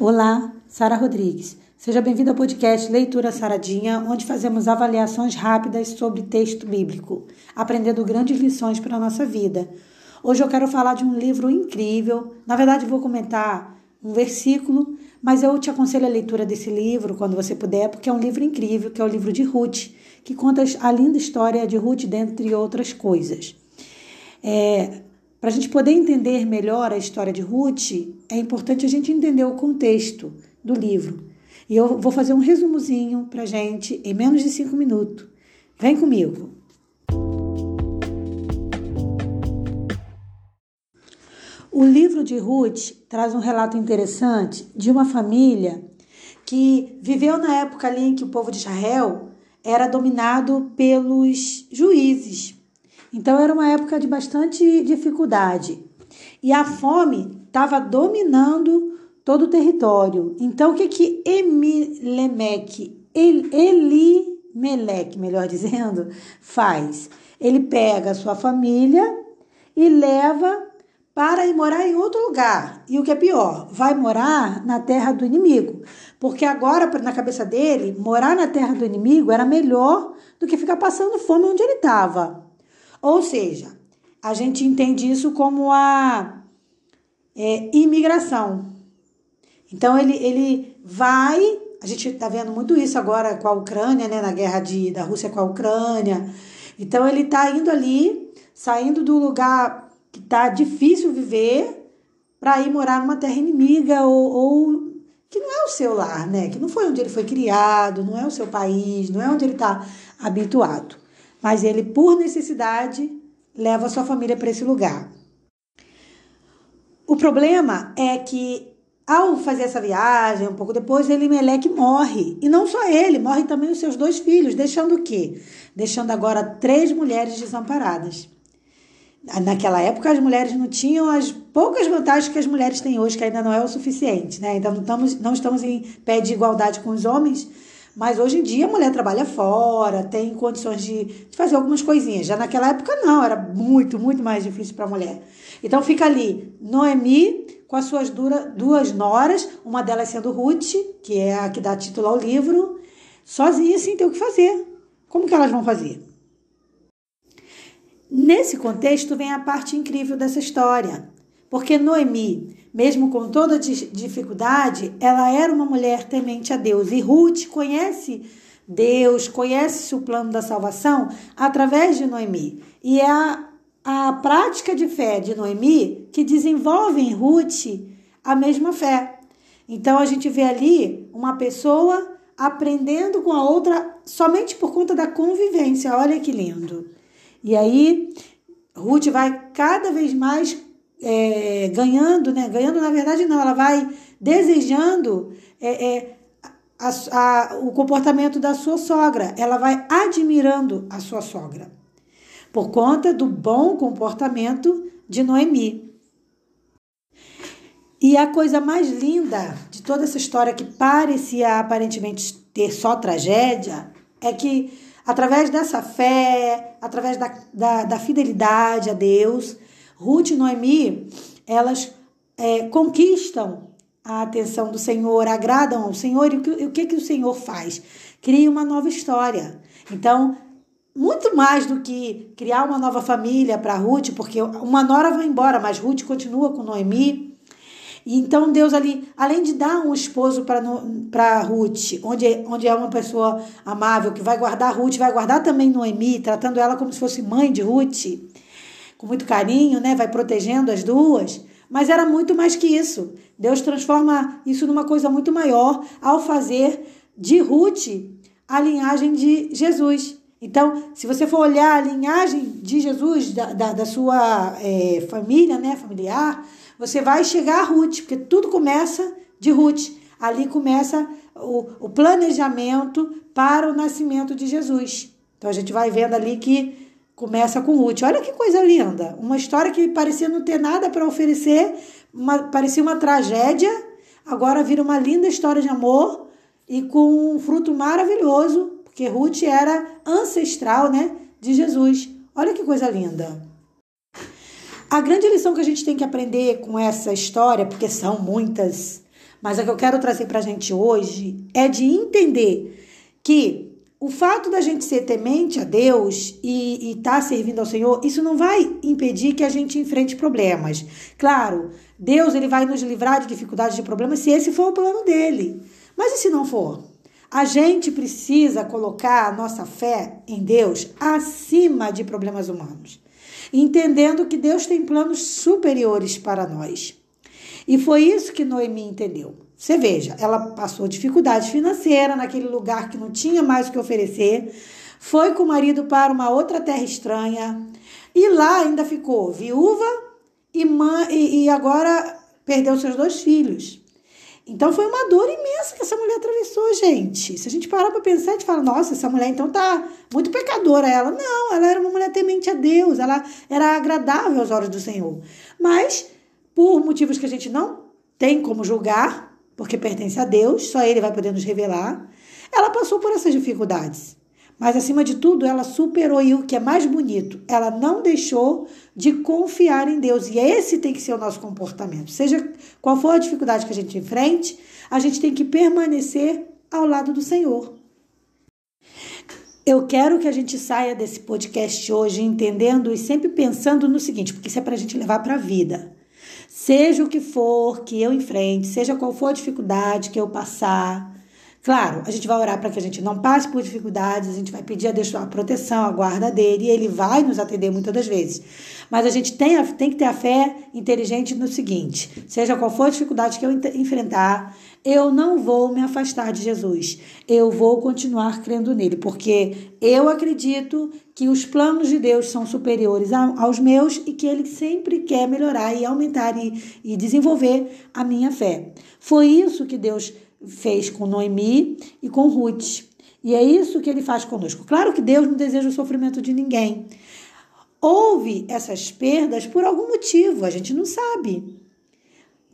Olá, Sara Rodrigues. Seja bem-vindo ao podcast Leitura Saradinha, onde fazemos avaliações rápidas sobre texto bíblico, aprendendo grandes lições para a nossa vida. Hoje eu quero falar de um livro incrível. Na verdade, vou comentar um versículo, mas eu te aconselho a leitura desse livro quando você puder, porque é um livro incrível, que é o livro de Ruth, que conta a linda história de Ruth, dentre outras coisas. É, para a gente poder entender melhor a história de Ruth, é importante a gente entender o contexto do livro. E eu vou fazer um resumozinho para a gente em menos de cinco minutos. Vem comigo! O livro de Ruth traz um relato interessante de uma família que viveu na época ali em que o povo de Israel era dominado pelos juízes, então era uma época de bastante dificuldade. E a fome estava dominando todo o território. Então o que que Emilemeque, Elimelec, melhor dizendo, faz? Ele pega a sua família e leva para ir morar em outro lugar. E o que é pior, vai morar na terra do inimigo. Porque agora, na cabeça dele, morar na terra do inimigo era melhor do que ficar passando fome onde ele estava. Ou seja, a gente entende isso como a é, imigração. Então ele, ele vai, a gente está vendo muito isso agora com a Ucrânia, né, na guerra de, da Rússia com a Ucrânia. Então ele está indo ali, saindo do lugar que está difícil viver, para ir morar numa terra inimiga ou, ou, que não é o seu lar, né? Que não foi onde ele foi criado, não é o seu país, não é onde ele está habituado mas ele, por necessidade, leva sua família para esse lugar. O problema é que, ao fazer essa viagem, um pouco depois, Elimelec morre. E não só ele, morrem também os seus dois filhos, deixando o quê? Deixando agora três mulheres desamparadas. Naquela época, as mulheres não tinham as poucas vantagens que as mulheres têm hoje, que ainda não é o suficiente, né? Ainda não estamos, não estamos em pé de igualdade com os homens, mas hoje em dia a mulher trabalha fora, tem condições de, de fazer algumas coisinhas. Já naquela época não, era muito, muito mais difícil para a mulher. Então fica ali Noemi com as suas dura, duas noras, uma delas sendo Ruth, que é a que dá título ao livro, sozinha sem ter o que fazer. Como que elas vão fazer? Nesse contexto vem a parte incrível dessa história. Porque Noemi, mesmo com toda dificuldade, ela era uma mulher temente a Deus. E Ruth conhece Deus, conhece o plano da salvação através de Noemi. E é a, a prática de fé de Noemi que desenvolve em Ruth a mesma fé. Então a gente vê ali uma pessoa aprendendo com a outra somente por conta da convivência. Olha que lindo. E aí Ruth vai cada vez mais é, ganhando, né? Ganhando, na verdade, não, ela vai desejando é, é, a, a, o comportamento da sua sogra, ela vai admirando a sua sogra, por conta do bom comportamento de Noemi. E a coisa mais linda de toda essa história, que parecia aparentemente ter só tragédia, é que através dessa fé, através da, da, da fidelidade a Deus, Ruth e Noemi, elas é, conquistam a atenção do Senhor, agradam ao Senhor, e o que, o que, que o Senhor faz? Cria uma nova história. Então, muito mais do que criar uma nova família para Ruth, porque uma nora vai embora, mas Ruth continua com Noemi. E então Deus ali, além de dar um esposo para Ruth, onde, onde é uma pessoa amável que vai guardar Ruth, vai guardar também Noemi, tratando ela como se fosse mãe de Ruth com muito carinho, né? Vai protegendo as duas. Mas era muito mais que isso. Deus transforma isso numa coisa muito maior ao fazer de Ruth a linhagem de Jesus. Então, se você for olhar a linhagem de Jesus, da, da, da sua é, família, né, familiar, você vai chegar a Ruth, porque tudo começa de Ruth. Ali começa o, o planejamento para o nascimento de Jesus. Então, a gente vai vendo ali que Começa com Ruth. Olha que coisa linda. Uma história que parecia não ter nada para oferecer, uma, parecia uma tragédia, agora vira uma linda história de amor e com um fruto maravilhoso, porque Ruth era ancestral, né, de Jesus. Olha que coisa linda. A grande lição que a gente tem que aprender com essa história, porque são muitas, Mas o que eu quero trazer para a gente hoje é de entender que o fato da gente ser temente a Deus e estar tá servindo ao Senhor, isso não vai impedir que a gente enfrente problemas. Claro, Deus ele vai nos livrar de dificuldades, de problemas, se esse for o plano dele. Mas e se não for? A gente precisa colocar a nossa fé em Deus acima de problemas humanos, entendendo que Deus tem planos superiores para nós. E foi isso que Noemi entendeu. Você veja, ela passou dificuldade financeira naquele lugar que não tinha mais o que oferecer, foi com o marido para uma outra terra estranha e lá ainda ficou viúva e, mãe, e, agora perdeu seus dois filhos. Então foi uma dor imensa que essa mulher atravessou, gente. Se a gente parar para pensar, a gente fala, nossa, essa mulher então tá muito pecadora ela. Não, ela era uma mulher temente a Deus, ela era agradável aos olhos do Senhor. Mas por motivos que a gente não tem como julgar, porque pertence a Deus, só Ele vai poder nos revelar. Ela passou por essas dificuldades. Mas, acima de tudo, ela superou e o que é mais bonito, ela não deixou de confiar em Deus. E esse tem que ser o nosso comportamento. Seja qual for a dificuldade que a gente enfrente, a gente tem que permanecer ao lado do Senhor. Eu quero que a gente saia desse podcast hoje entendendo e sempre pensando no seguinte, porque isso é para a gente levar para a vida. Seja o que for que eu enfrente, seja qual for a dificuldade que eu passar. Claro, a gente vai orar para que a gente não passe por dificuldades, a gente vai pedir a Deus a proteção, a guarda dele, e ele vai nos atender muitas das vezes. Mas a gente tem, tem que ter a fé inteligente no seguinte: seja qual for a dificuldade que eu enfrentar, eu não vou me afastar de Jesus. Eu vou continuar crendo nele, porque eu acredito que os planos de Deus são superiores aos meus e que ele sempre quer melhorar e aumentar e, e desenvolver a minha fé. Foi isso que Deus fez com Noemi e com Ruth. E é isso que ele faz conosco. Claro que Deus não deseja o sofrimento de ninguém. Houve essas perdas por algum motivo, a gente não sabe.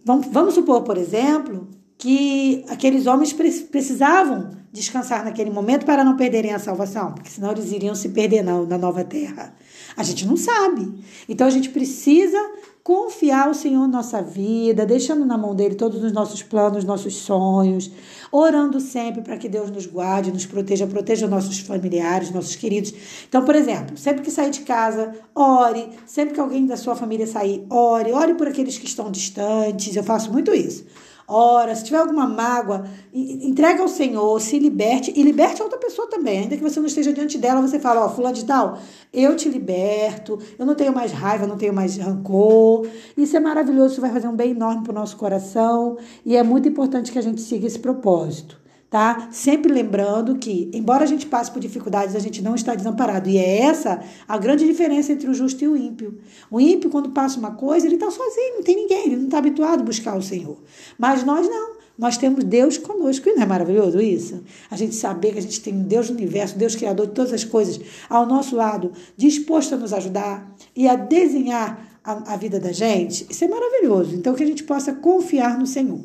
Vamos, vamos supor, por exemplo, que aqueles homens precisavam descansar naquele momento para não perderem a salvação, porque senão eles iriam se perder na, na nova terra. A gente não sabe. Então a gente precisa confiar o Senhor nossa vida, deixando na mão dele todos os nossos planos, nossos sonhos, orando sempre para que Deus nos guarde, nos proteja, proteja nossos familiares, nossos queridos. Então, por exemplo, sempre que sair de casa, ore, sempre que alguém da sua família sair, ore, ore por aqueles que estão distantes. Eu faço muito isso ora, se tiver alguma mágoa, entrega ao Senhor, se liberte e liberte a outra pessoa também. Ainda que você não esteja diante dela, você fala, ó, oh, fulano de tal, eu te liberto, eu não tenho mais raiva, não tenho mais rancor. Isso é maravilhoso, isso vai fazer um bem enorme para o nosso coração e é muito importante que a gente siga esse propósito tá? Sempre lembrando que, embora a gente passe por dificuldades, a gente não está desamparado. E é essa a grande diferença entre o justo e o ímpio. O ímpio, quando passa uma coisa, ele está sozinho, não tem ninguém, ele não está habituado a buscar o Senhor. Mas nós não. Nós temos Deus conosco. E não é maravilhoso isso? A gente saber que a gente tem um Deus do universo, Deus criador de todas as coisas, ao nosso lado, disposto a nos ajudar e a desenhar a, a vida da gente. Isso é maravilhoso. Então, que a gente possa confiar no Senhor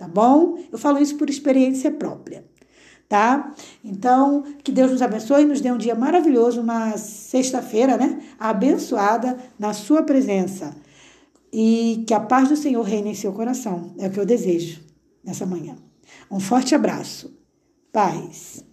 tá bom? Eu falo isso por experiência própria, tá? Então, que Deus nos abençoe e nos dê um dia maravilhoso, uma sexta-feira, né? Abençoada na sua presença. E que a paz do Senhor reine em seu coração. É o que eu desejo nessa manhã. Um forte abraço. Paz.